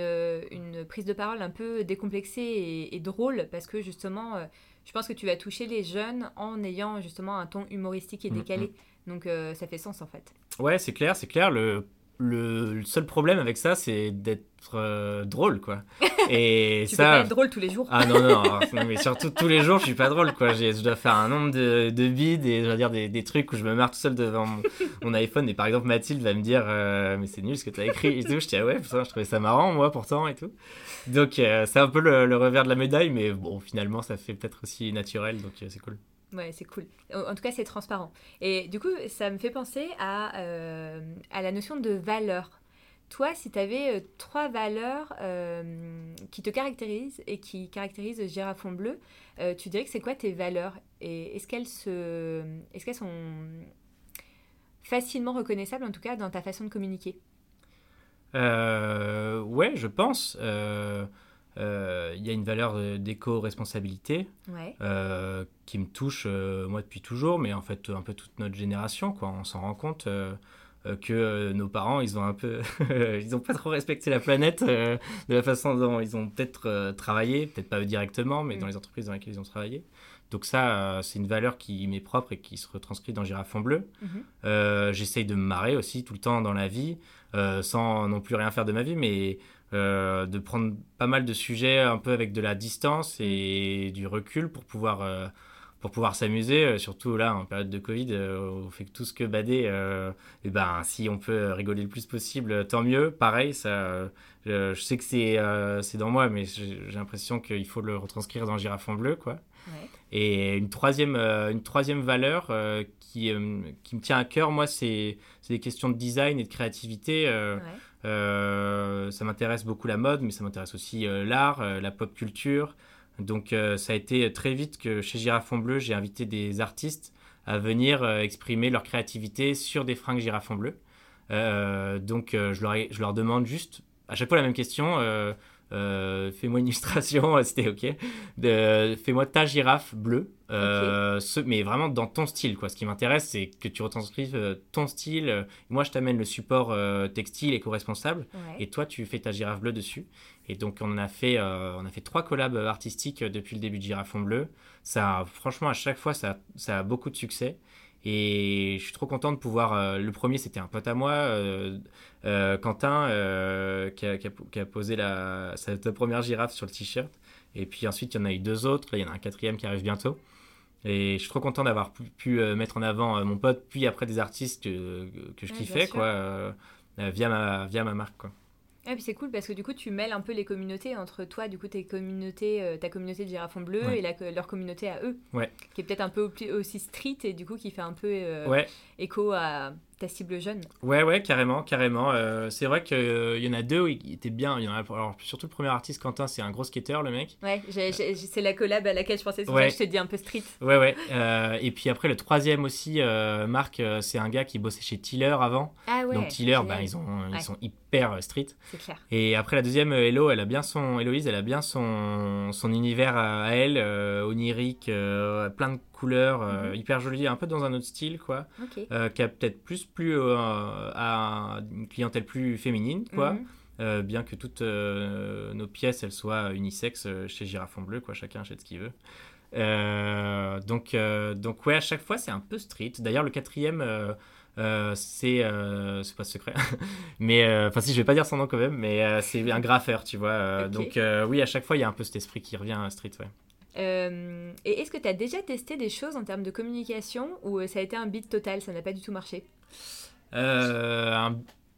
une, prise de parole un peu décomplexée et, et drôle parce que justement je pense que tu vas toucher les jeunes en ayant justement un ton humoristique et mm, décalé. Mm. Donc euh, ça fait sens en fait. Ouais, c'est clair, c'est clair. Le, le, seul problème avec ça, c'est d'être euh, drôle, quoi. *laughs* Et tu ça... peux pas être drôle tous les jours. Ah non, non, *laughs* mais surtout tous les jours, je suis pas drôle, quoi. Je dois faire un nombre de, de bides et je veux dire des, des, trucs où je me marre tout seul devant mon, iPhone. Et par exemple, Mathilde va me dire, euh, mais c'est nul ce que tu as écrit et tout. Je dis, ah ouais, je trouvais ça marrant, moi, pourtant, et tout. Donc, euh, c'est un peu le, revers de la médaille, mais bon, finalement, ça fait peut-être aussi naturel, donc c'est cool. Ouais, c'est cool. En, tout cas, c'est transparent. Et du coup, ça me fait penser à, à la notion de valeur. Toi, si tu avais euh, trois valeurs euh, qui te caractérisent et qui caractérisent Girafon Bleu, euh, tu dirais que c'est quoi tes valeurs? Et est-ce qu'elles se... est qu'elles sont facilement reconnaissables, en tout cas, dans ta façon de communiquer? Ouais, je pense. Il y a une valeur d'éco-responsabilité qui me touche, moi, depuis toujours, mais en fait, un peu toute notre génération, quoi. On s'en rend compte euh, que euh, nos parents, ils ont un peu, *laughs* ils ont pas trop respecté la planète euh, de la façon dont ils ont peut-être travaillé, peut-être pas directement, mais dans mm. les entreprises dans lesquelles ils ont travaillé. Donc ça, c'est une valeur qui m'est propre et qui se retranscrit dans Girafon Bleu. Mm-hmm. J'essaye de me marrer aussi tout le temps dans la vie, sans non plus rien faire de ma vie, mais de prendre pas mal de sujets un peu avec de la distance et du recul pour pouvoir pour pouvoir s'amuser, euh, surtout là en période de Covid, euh, on fait tout ce que bader. Euh, et ben si on peut rigoler le plus possible, tant mieux. Pareil, ça, je, sais que c'est c'est dans moi, mais j'ai l'impression qu'il faut le retranscrire dans Girafon bleu, quoi. Et une troisième une troisième valeur qui qui me tient à cœur, moi, c'est des questions de design et de créativité. Ça m'intéresse beaucoup la mode, mais ça m'intéresse aussi l'art, la pop culture. Donc euh, ça a été très vite que chez Girafon Bleu, j'ai invité des artistes à venir euh, exprimer leur créativité sur des fringues Girafon Bleu. Euh, donc je leur demande juste à chaque fois la même question. fais-moi une *laughs* illustration, c'était ok. fais-moi ta girafe bleue, mais vraiment dans ton style. Quoi. Ce qui m'intéresse, c'est que tu retranscrives ton style. Moi, je t'amène le support textile éco-responsable, et toi, tu fais ta girafe bleue dessus. Et donc on a fait, euh, on a fait trois collabs artistiques depuis le début de Girafon Bleu. Ça, franchement, à chaque fois, ça, ça a beaucoup de succès. Et je suis trop content de pouvoir. Euh, le premier, c'était un pote à moi, euh, Quentin, qui a, qui, a, posé la, sa, première girafe sur le t-shirt. Et puis ensuite, il y en a eu deux autres. Là, il y en a un quatrième qui arrive bientôt. Et je suis trop content d'avoir pu, mettre en avant mon pote, puis après des artistes que, que je kiffais, quoi, via, ma, via ma marque. Quoi. Et puis c'est cool parce que du coup tu mêles un peu les communautés entre toi, du coup tes communautés, euh, ta communauté de girafon bleu et la, leur communauté à eux, ouais. qui est peut-être un peu aussi street et du coup qui fait un peu euh, écho à ta cible jeune. Ouais, ouais, carrément, carrément. Euh, c'est vrai qu'il euh, y en a deux où il était bien. Il y en a, alors, surtout le premier artiste, Quentin, c'est un gros skater, le mec. Ouais, c'est la collab à laquelle je pensais. C'est ouais. je te dis un peu street. Ouais, ouais. Euh, et puis après, le troisième aussi, Marc, c'est un gars qui bossait chez Tiller avant. Ah ouais. Donc Tiller, bah, ils, ont, ils sont hyper street. C'est clair. Et après, la deuxième, Hello, elle a bien son, Héloïse, elle a bien son, son univers à, elle, onirique, plein de couleurs euh, mhm. hyper jolies, un peu dans un autre style, quoi. Euh, qui a peut-être plus plu euh, à une clientèle plus féminine, quoi. Mhm. bien que toutes nos pièces elles soient unisexes chez Girafon Bleu, quoi, chacun achète ce qu'il veut. Euh, donc, euh, donc ouais, à chaque fois, c'est un peu street. D'ailleurs, le quatrième, euh, c'est c'est pas secret, *laughs* mais enfin si je vais pas dire son nom quand même, mais c'est un graffeur, tu vois. Donc oui, à chaque fois, il y a un peu cet esprit qui revient à street, ouais. et est-ce que tu as déjà testé des choses en termes de communication ou ça a été un beat total, ça n'a pas du tout marché?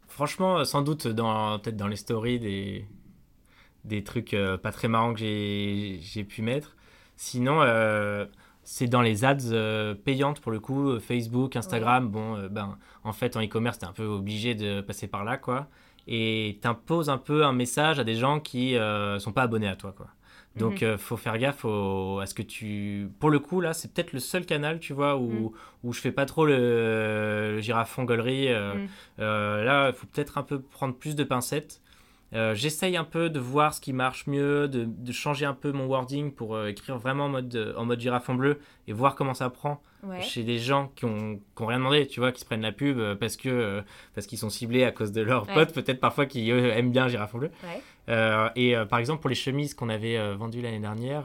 Franchement, sans doute peut-être dans les stories des, des trucs pas très marrants que j'ai pu mettre. Sinon, euh, c'est dans les ads euh, payantes pour le coup, Facebook, Instagram. Bon, euh, ben, en fait, en e-commerce, tu es un peu obligé de passer par là, quoi. Et tu imposes un peu un message à des gens qui ne sont pas abonnés à toi, quoi. Donc, il mhm. faut faire gaffe à ce que tu. Pour le coup, là, c'est peut-être le seul canal, tu vois, où, mhm. où je fais pas trop le, le girafon gaulerie. Mhm. là, il faut peut-être un peu prendre plus de pincettes. Euh, j'essaye un peu de voir ce qui marche mieux, de, de changer un peu mon wording pour euh, écrire vraiment en mode, en mode girafon bleu et voir comment ça prend chez des gens qui ont, qui ont, rien demandé, tu vois, qui se prennent la pub euh, parce que parce qu'ils sont ciblés à cause de leurs potes, peut-être parfois qui aiment bien girafon bleu. et par exemple, pour les chemises qu'on avait vendues l'année dernière,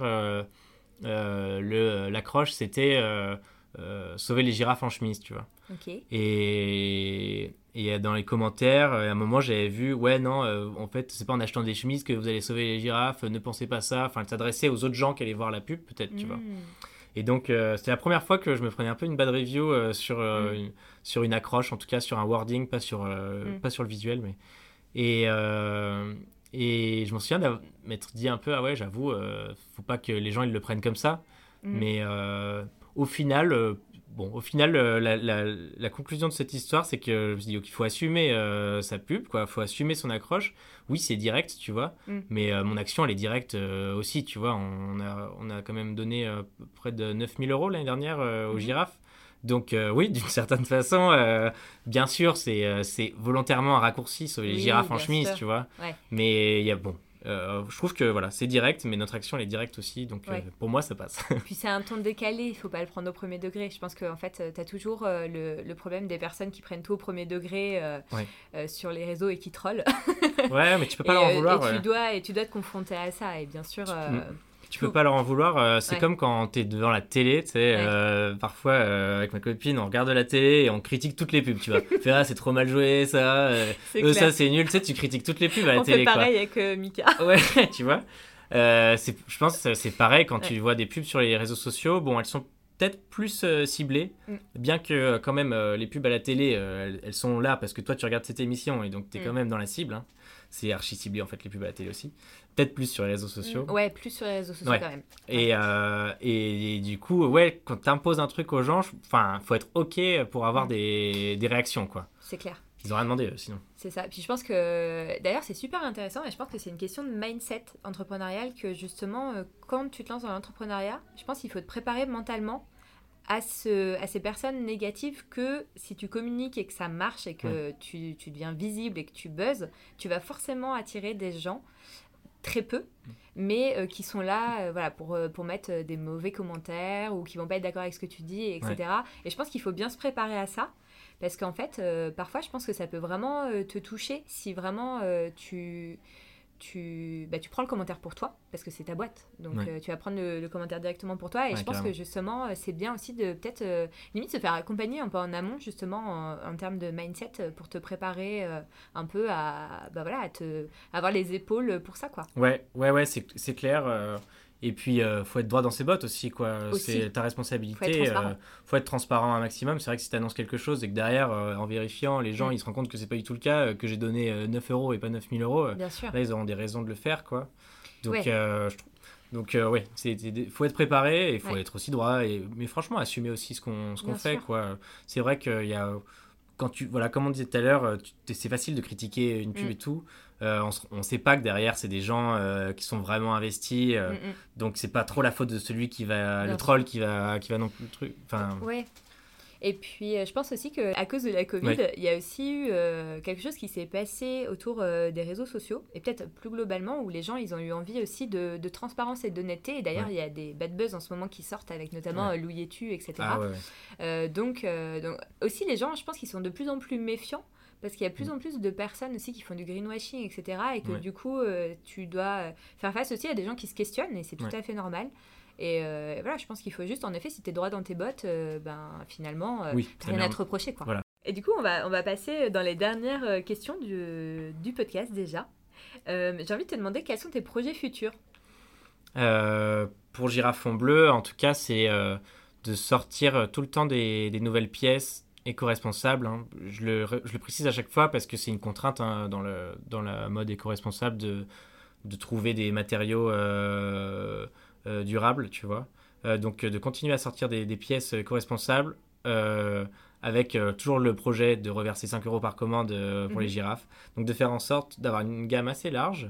l'accroche c'était sauver les girafes en chemise, tu vois. Et et dans les commentaires, euh, à un moment, j'avais vu, ouais, non, euh, en fait, c'est pas en achetant des chemises que vous allez sauver les girafes, ne pensez pas ça. Enfin, elle s'adressait aux autres gens qui allaient voir la pub, peut-être, tu vois. Hmm. Et donc, euh, c'était la première fois que je me prenais un peu une bad review sur, hmm. une, sur une accroche, en tout cas sur un wording, pas sur, hmm. pas sur le visuel. Mais... Et, et je m'en souviens m'être dit un peu, ah ouais, j'avoue, faut pas que les gens ils le prennent comme ça. Mais au final, bon, au final, euh, la, conclusion de cette histoire, c'est que je me faut assumer euh, sa pub, quoi. faut assumer son accroche. Oui, c'est direct, tu vois, mm. mais euh, mon action, elle est directe aussi, tu vois. On a, on a quand même donné près de 9000 euros l'année dernière aux mm. girafes. Donc oui, d'une *laughs* certaine façon, bien sûr, c'est volontairement un raccourci sur les girafes en chemise, tu vois. Mais il y a bon, euh, je trouve que voilà, c'est direct, mais notre action elle est directe aussi, donc euh, pour moi ça passe. *laughs* Puis c'est un ton décalé, il faut pas le prendre au premier degré. Je pense qu'en en fait, tu as toujours euh, le, problème des personnes qui prennent tout au premier degré sur les réseaux et qui trollent. ouais, mais tu peux pas leur en vouloir. Et, tu dois, et tu dois te confronter à ça, et bien sûr. Tu peux pas leur en vouloir. Euh, c'est comme quand tu es devant la télé, tu sais. Euh, parfois, euh, avec ma copine, on regarde la télé et on critique toutes les pubs, tu vois. *laughs* Fais, ah, c'est trop mal joué, ça. ça, c'est nul. Tu sais, tu critiques toutes les pubs à la télé. On fait pareil avec Mika. *laughs* Ouais, tu vois. je pense que c'est pareil quand tu vois des pubs sur les réseaux sociaux. Bon, elles sont peut-être plus ciblées, mm. bien que quand même les pubs à la télé, elles, sont là parce que toi tu regardes cette émission et donc tu es mm. quand même dans la cible. Hein. C'est archi ciblé en fait les pubs à la télé aussi. Peut-être plus sur les réseaux sociaux. Mm, ouais, plus sur les réseaux sociaux quand même. Et, euh, et, du coup, ouais, quand tu imposes un truc aux gens, enfin, faut être OK pour avoir mm. des, des réactions, quoi. C'est clair. Ils ont rien demandé, euh, sinon. C'est ça. Puis je pense que, d'ailleurs, c'est super intéressant et je pense que c'est une question de mindset entrepreneurial que justement, euh, quand tu te lances dans l'entrepreneuriat, je pense qu'il faut te préparer mentalement à, ce, à ces personnes négatives que si tu communiques et que ça marche et que tu, tu, deviens visible et que tu buzzes, tu vas forcément attirer des gens très peu, mm. mais euh, qui sont là euh, voilà, pour, euh, pour mettre des mauvais commentaires ou qui vont pas être d'accord avec ce que tu dis, etc. Et je pense qu'il faut bien se préparer à ça. Parce qu'en fait, parfois, je pense que ça peut vraiment te toucher si vraiment tu, tu, bah, tu prends le commentaire pour toi, parce que c'est ta boîte. Donc euh, tu vas prendre le, commentaire directement pour toi. Et je pense que justement, euh, c'est bien aussi de peut-être, euh, limite, se faire accompagner un peu en amont, justement, en, termes de mindset, pour te préparer un peu à, bah, voilà, à te, avoir les épaules pour ça. Quoi. Ouais, ouais, ouais, c'est clair. Et puis, il euh, faut être droit dans ses bottes aussi, quoi. C'est ta responsabilité. Faut être, euh, faut être transparent un maximum. C'est vrai que si tu annonces quelque chose et que derrière, euh, en vérifiant, les gens, mm. ils se rendent compte que c'est pas du tout le cas, que j'ai donné 9 euros et pas 9000 euros, là, ils auront des raisons de le faire, quoi. Donc, je donc ouais, il faut être préparé et il faut être aussi droit. Et, mais franchement, assumer aussi ce qu'on qu'on fait, quoi. C'est vrai qu'il y a quand tu voilà comme on disait tout à l'heure c'est facile de critiquer une pub mm. et tout euh, on ne sait pas que derrière, c'est des gens euh, qui sont vraiment investis. Euh, mm, mm. Donc, c'est pas trop la faute de celui qui va, le troll qui va, qui va non plus le truc. Enfin... Ouais. Et puis, je pense aussi qu'à cause de la Covid, il y a aussi eu quelque chose qui s'est passé autour des réseaux sociaux, et peut-être plus globalement, où les gens, ils ont eu envie aussi de, transparence et d'honnêteté. Et d'ailleurs, il y a des bad buzz en ce moment qui sortent avec notamment Louis Etu, etc. Ah, donc, donc, aussi, les gens, je pense qu'ils sont de plus en plus méfiants parce qu'il y a de plus mm. en plus de personnes aussi qui font du greenwashing, etc. Et que du coup, euh, tu dois euh, faire face aussi à des gens qui se questionnent, et c'est tout à fait normal. Et voilà, je pense qu'il faut juste, en effet, si tu es droit dans tes bottes, ben, finalement, oui, rien à te reprocher. Quoi. Voilà. Et du coup, on va, on va passer dans les dernières questions du, du podcast déjà. J'ai envie de te demander quels sont tes projets futurs? Pour Girafon Bleu, en tout cas, c'est de sortir tout le temps des, des nouvelles pièces éco-responsable. Hein. Je, le, je, le, précise à chaque fois parce que c'est une contrainte hein, dans, le, dans la mode éco-responsable de, de trouver des matériaux euh, euh, durables, tu vois. Euh, donc de continuer à sortir des, des pièces éco-responsables avec toujours le projet de reverser 5 euros par commande pour les mhm. girafes. Donc de faire en sorte d'avoir une gamme assez large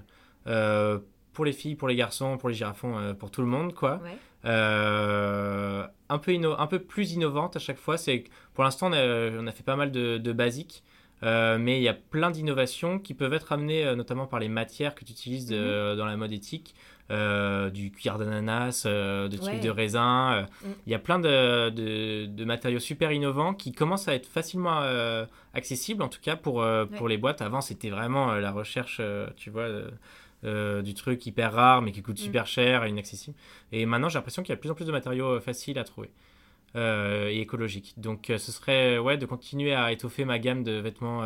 pour les filles, pour les garçons, pour les girafons, pour tout le monde, quoi. Euh, un, peu un peu plus innovante à chaque fois. C'est pour l'instant, on, a fait pas mal de, basiques. Euh, mais il y a plein d'innovations qui peuvent être amenées euh, notamment par les matières que tu utilises mhm. dans la mode éthique, du cuir d'ananas, de trucs de raisin. Mm. Il y a plein de, de, matériaux super innovants qui commencent à être facilement accessibles, en tout cas pour, pour les boîtes. Avant, c'était vraiment la recherche, tu vois euh, du truc hyper rare mais qui coûte mm. super cher et inaccessible. Et maintenant, j'ai l'impression qu'il y a de plus en plus de matériaux euh, faciles à trouver euh, et écologiques. Donc, ce serait ouais, de continuer à étoffer ma gamme de vêtements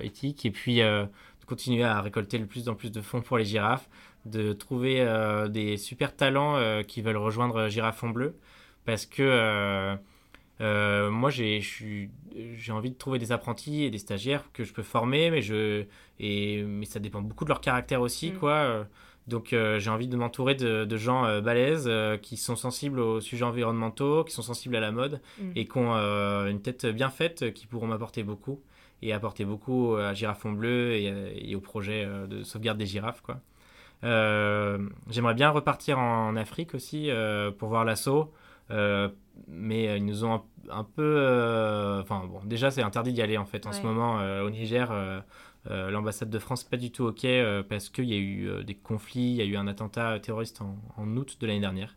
éthiques et puis de continuer à récolter le plus en plus de fonds pour les girafes, de trouver des super talents qui veulent rejoindre Girafon Bleu parce que euh, moi, j'ai envie de trouver des apprentis et des stagiaires que je peux former, mais, je, et, mais ça dépend beaucoup de leur caractère aussi. Mm. quoi. Donc, euh, j'ai envie de m'entourer de, de, gens euh, balèzes qui sont sensibles aux sujets environnementaux, qui sont sensibles à la mode mm. et qui ont une tête bien faite, qui pourront m'apporter beaucoup et apporter beaucoup à Girafon Bleu et, et, au projet de sauvegarde des girafes. quoi. J'aimerais bien repartir en Afrique aussi pour voir l'assaut. mais ils nous ont un peu. Euh, enfin, bon, déjà, c'est interdit d'y aller en fait. En ce moment, euh, au Niger, euh, l'ambassade de France n'est pas du tout OK parce qu'il y a eu des conflits, il y a eu un attentat terroriste en, août de l'année dernière.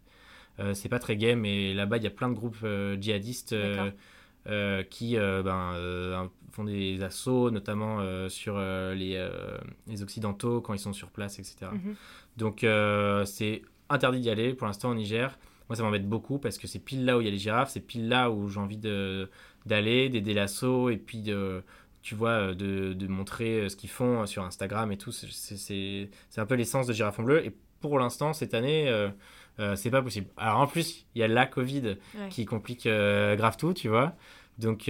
c'est pas très gay, mais là-bas, il y a plein de groupes djihadistes qui ben, font des assauts, notamment sur les, les, Occidentaux quand ils sont sur place, etc. Mhm. Donc, c'est interdit d'y aller pour l'instant au Niger. Moi, ça m'embête beaucoup parce que c'est pile là où il y a les girafes, c'est pile là où j'ai envie d'aller, d'aider l'assaut et puis de, tu vois, de, de montrer euh, ce qu'ils font sur Instagram et tout. C'est un peu l'essence de Girafon Bleu. Et pour l'instant, cette année, euh, euh, c'est pas possible. Alors en plus, il y a la Covid qui complique grave tout, tu vois. Donc,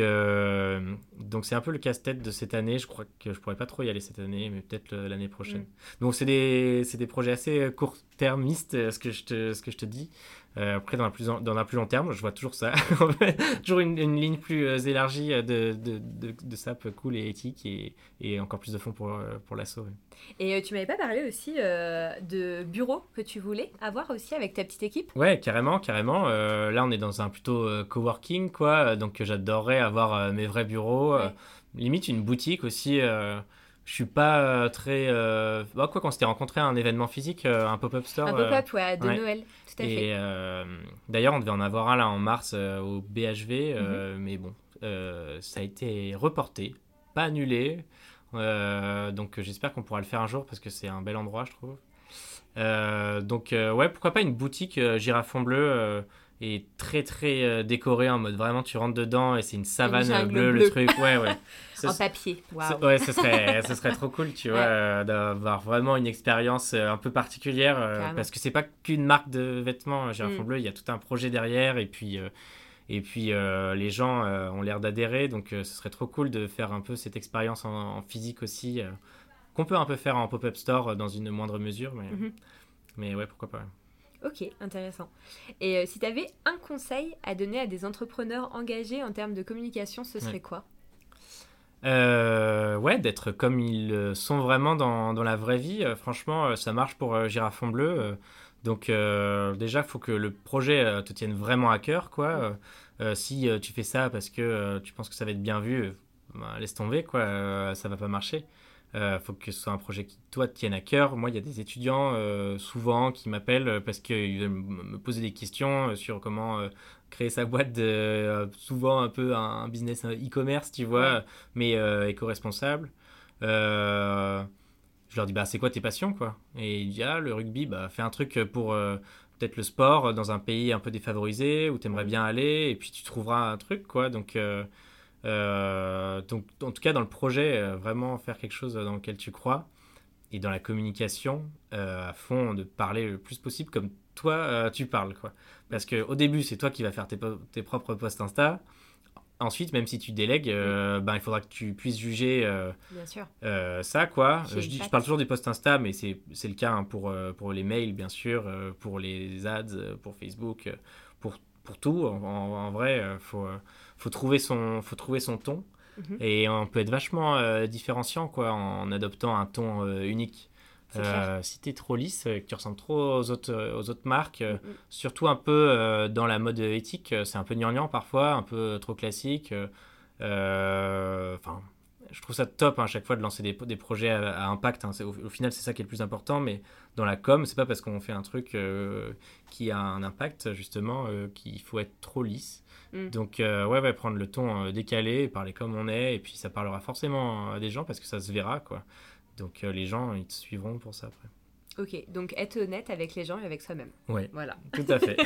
donc c'est un peu le casse-tête de cette année. Je crois que je pourrais pas trop y aller cette année, mais peut-être l'année prochaine. Mm. Donc, c'est des, des, projets assez court-termistes, ce, que je te, ce que je te dis. Euh, après, dans un, plus, dans un plus long terme, je vois toujours ça. *laughs* toujours une, une, ligne plus euh, élargie de, de, de, de, SAP cool et éthique et, et encore plus de fonds pour, euh, pour l'assaut. Et tu m'avais pas parlé aussi de bureau que tu voulais avoir aussi avec ta petite équipe? Ouais, carrément, carrément. là, on est dans un plutôt coworking, quoi. Donc, j'adorerais avoir mes vrais bureaux. limite, une boutique aussi je suis pas très. Bah, quoi, qu'on s'était rencontré à un événement physique, un pop-up store. Un pop-up, ouais, de Noël. Et euh, d'ailleurs, on devait en avoir un là en mars euh, au BHV, euh, mhm. mais bon, ça a été reporté, pas annulé. donc j'espère qu'on pourra le faire un jour parce que c'est un bel endroit, je trouve. donc ouais, pourquoi pas une boutique girafon bleu et très très euh, décoré en mode vraiment tu rentres dedans et c'est une savane bleue le truc ouais ouais *laughs* en papier wow. ouais ce serait ce serait trop cool tu *laughs* vois euh, d'avoir vraiment une expérience euh, un peu particulière parce que c'est pas qu'une marque de vêtements Girafon mm. bleu il y a tout un projet derrière et puis et puis les gens ont l'air d'adhérer donc ce serait trop cool de faire un peu cette expérience en, physique aussi qu'on peut un peu faire en pop-up store dans une moindre mesure mais mm-hmm. mais ouais pourquoi pas Ok, intéressant. Et euh, si tu avais un conseil à donner à des entrepreneurs engagés en termes de communication, ce serait quoi? Euh, ouais, d'être comme ils sont vraiment dans, dans la vraie vie. Euh, franchement, ça marche pour Girafon Bleu. donc déjà, il faut que le projet te tienne vraiment à cœur. quoi. si tu fais ça parce que tu penses que ça va être bien vu, bah, laisse tomber, quoi. ça va pas marcher. Il euh, faut que ce soit un projet qui, toi, te tienne à cœur. Moi, il y a des étudiants, euh, souvent, qui m'appellent parce qu'ils veulent me poser des questions euh, sur comment créer sa boîte, de, souvent un peu un, business e-commerce, tu vois, mais éco-responsable. je leur dis, bah, c'est quoi tes passions, quoi? Et il dit, ah, le rugby, bah, fais un truc pour, peut-être le sport dans un pays un peu défavorisé où tu aimerais bien aller et puis tu trouveras un truc quoi. Donc, donc en tout cas dans le projet, vraiment faire quelque chose dans lequel tu crois et dans la communication à fond de parler le plus possible comme toi tu parles quoi. Parce qu'au début c'est toi qui vas faire tes, tes propres posts Insta ensuite, même si tu délègues, euh, ben, il faudra que tu puisses juger euh, euh, ça. quoi. Je, je, parle toujours des posts Insta, mais c'est le cas hein, pour, pour les mails, bien sûr, pour les ads, pour Facebook, pour, pour tout. En, vrai, il faut, faut, trouver son, faut trouver son ton. Mhm. Et on peut être vachement différenciant quoi, en adoptant un ton unique. Euh, si tu es trop lisse, que tu ressembles trop aux autres, euh, aux autres marques, euh, mm, mm. surtout un peu dans la mode éthique, c'est un peu gnangnan parfois, un peu trop classique. Enfin, je trouve ça top hein, à chaque fois de lancer des, des projets à, impact. Hein. Au, final, c'est ça qui est le plus important. Mais dans la com, c'est pas parce qu'on fait un truc qui a un impact justement qu'il faut être trop lisse. Mm. Donc ouais, ouais, prendre le ton décalé, parler comme on est, et puis ça parlera forcément à des gens parce que ça se verra quoi. Donc euh, les gens, ils te suivront pour ça après. Ok, donc être honnête avec les gens et avec soi-même. Oui, voilà. tout à fait.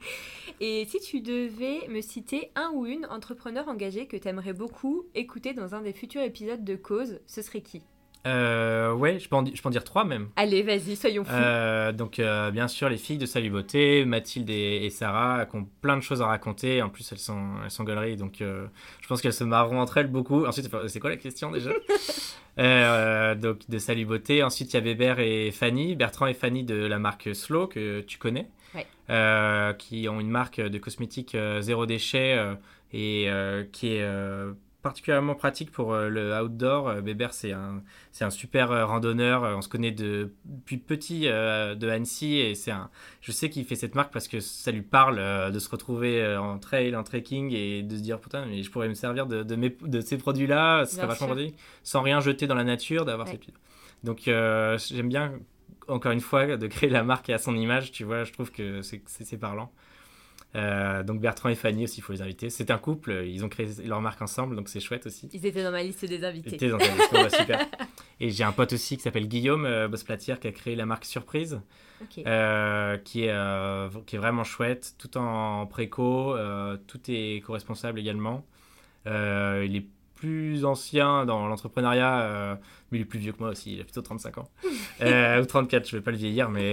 *laughs* et si tu devais me citer un ou une entrepreneur engagé que tu aimerais beaucoup écouter dans un des futurs épisodes de Cause, ce serait qui? Euh, ouais, je peux, en, je peux en dire trois même. Allez, vas-y, soyons fous. Euh, donc, euh, bien sûr, les filles de Salut Beauté, Mathilde et, Sarah, qui ont plein de choses à raconter. En plus, elles sont, elles sont galeries, donc euh, je pense qu'elles se marreront entre elles beaucoup. Ensuite, c'est quoi la question déjà *laughs* Donc, de Salut Beauté. Ensuite, il y a Weber et Fanny, Bertrand et Fanny de la marque Slow, que tu connais, qui ont une marque de cosmétiques zéro déchet et qui est particulièrement pratique pour euh, le outdoor. Euh, Weber, c'est un, c'est un super euh, randonneur. On se connaît de, depuis petit de Annecy et c'est un, je sais qu'il fait cette marque parce que ça lui parle de se retrouver en trail, en trekking et de se dire putain, mais je pourrais me servir de, de, mes, de ces produits-là, ce serait vachement pratique, sans rien jeter dans la nature, d'avoir ces Donc j'aime bien, encore une fois, de créer la marque à son image, tu vois, je trouve que c'est, c'est parlant. Euh, donc Bertrand et Fanny aussi, il faut les inviter. C'est un couple, ils ont créé leur marque ensemble, donc c'est chouette aussi. Ils étaient dans ma liste des invités. Ils étaient dans ta liste, *laughs* super. Et j'ai un pote aussi qui s'appelle Guillaume euh, Bosplatière qui a créé la marque Surprise, euh, qui, est, euh, qui est vraiment chouette, tout en préco, tout est co-responsable également. il est plus ancien dans l'entrepreneuriat, mais il est plus vieux que moi aussi, il a plutôt 35 ans. *laughs* ou 34, je vais pas le vieillir, mais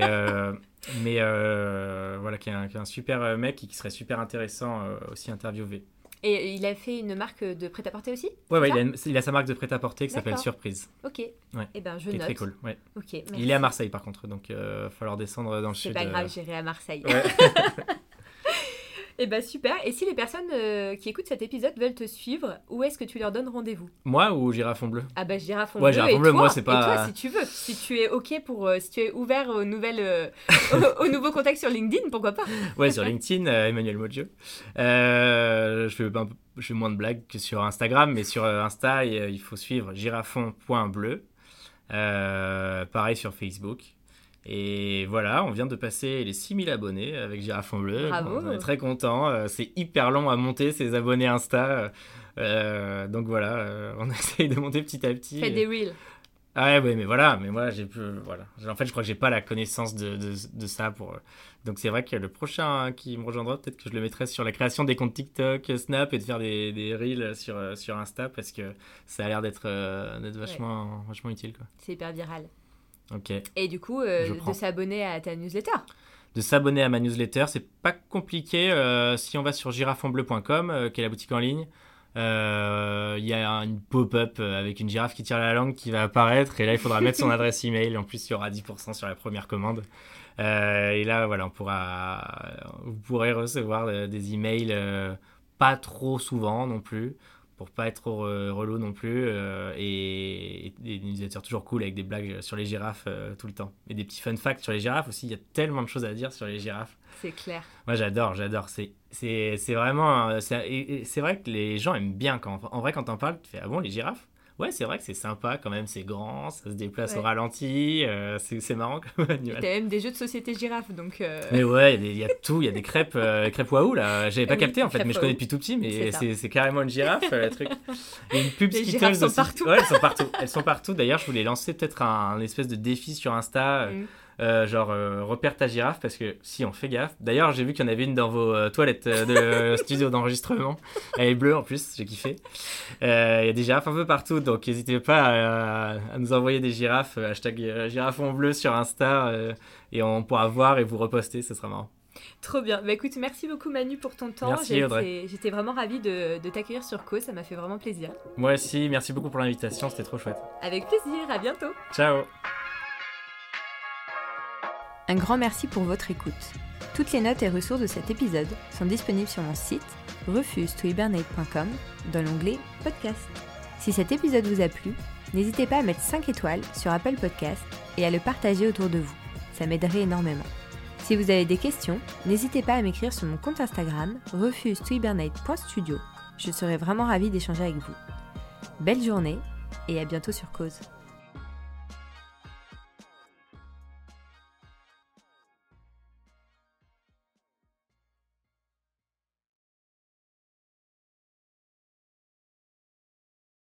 mais euh, voilà, qui est, un, super euh, mec et qui serait super intéressant euh, aussi interviewé. Et il a fait une marque de prêt-à-porter aussi Ouais, ouais il a, sa marque de prêt-à-porter qui s'appelle Surprise. Ok. Ouais. Et eh ben, je note. très cool. Ouais. Il est à Marseille par contre, donc il va falloir descendre dans le sud. C'est pas grave, j'irai à Marseille. *laughs* Eh bien super. Et si les personnes euh, qui écoutent cet épisode veulent te suivre, où est-ce que tu leur donnes rendez-vous? Moi ou Girafon Bleu Ah bah Girafon ouais, Bleu. Girafon Bleu, moi c'est pas. Et toi, si tu veux, si tu es ok pour, euh, si tu es ouvert aux nouvelles, euh, *laughs* aux, nouveaux contacts sur LinkedIn, pourquoi pas? Ouais, sur LinkedIn, Emmanuel Modio. je fais je fais moins de blagues que sur Instagram, mais sur Insta, il faut suivre girafon.bleu. pareil sur Facebook. Et voilà, on vient de passer les 6000 abonnés avec Girafon Bleu. Bravo. On est très content. Euh, c'est hyper long à monter ces abonnés Insta. Euh, donc voilà, euh, on *laughs* essaye de monter petit à petit. Fais des reels. Ah ouais, mais voilà, mais moi j'ai peu, voilà. En fait, je crois que j'ai pas la connaissance de, de, ça pour. Donc c'est vrai que le prochain qui me rejoindra, peut-être que je le mettrai sur la création des comptes TikTok, Snap et de faire des, des reels sur, sur Insta parce que ça a l'air d'être vachement, vachement utile. C'est hyper viral. Ok. Et du coup, euh, de s'abonner à ta newsletter. De s'abonner à ma newsletter, c'est pas compliqué. Euh, si on va sur girafonbleu.com, euh, qui est la boutique en ligne, il y a une pop-up avec une girafe qui tire la langue qui va apparaître. Et là, il faudra mettre son *laughs* adresse email. En plus, il y aura 10% sur la première commande. et là, voilà, on pourra, vous pourrez recevoir des emails pas trop souvent non plus pour pas être trop relou non plus euh, et, des newsletters toujours cool avec des blagues sur les girafes euh, tout le temps. Et des petits fun facts sur les girafes aussi il y a tellement de choses à dire sur les girafes. C'est clair. Moi j'adore j'adore. C'est c'est vraiment c'est vrai que les gens aiment bien quand en vrai quand t'en parles tu fais ah bon les girafes? Ouais, c'est vrai que c'est sympa quand même, c'est grand, ça se déplace au ralenti, euh, c'est marrant comme animal. T'as même des jeux de société girafe, donc. Euh, mais ouais, il y, a tout, il y a des crêpes, euh, *laughs* crêpes waouh là, j'avais pas capté en fait, mais je connais depuis tout petit, mais c'est carrément une girafe, le truc. Et une pub Les girafes sont partout. Ouais, elles sont partout. Elles sont partout. D'ailleurs, je voulais lancer peut-être un, espèce de défi sur Insta. Mm. Euh, genre, euh, repère ta girafe parce que si on fait gaffe. D'ailleurs, j'ai vu qu'il y en avait une dans vos euh, toilettes de *laughs* studio d'enregistrement. Elle est bleue en plus, j'ai kiffé. Il y a des girafes un peu partout, donc n'hésitez pas à, à, nous envoyer des girafes. Hashtag girafe en bleu sur Insta et on pourra voir et vous reposter, ce sera marrant. Trop bien. Bah écoute, merci beaucoup Manu pour ton temps. J'étais vraiment ravie de, de t'accueillir sur Cause, ça m'a fait vraiment plaisir. Moi aussi, merci beaucoup pour l'invitation, c'était trop chouette. Avec plaisir, à bientôt. Ciao. Un grand merci pour votre écoute. Toutes les notes et ressources de cet épisode sont disponibles sur mon site refuse-to-hibernate.com dans l'onglet podcast. Si cet épisode vous a plu, n'hésitez pas à mettre 5 étoiles sur Apple Podcast et à le partager autour de vous. Ça m'aiderait énormément. Si vous avez des questions, n'hésitez pas à m'écrire sur mon compte Instagram refuse-to-hibernate.studio. Je serai vraiment ravie d'échanger avec vous. Belle journée et à bientôt sur Cause.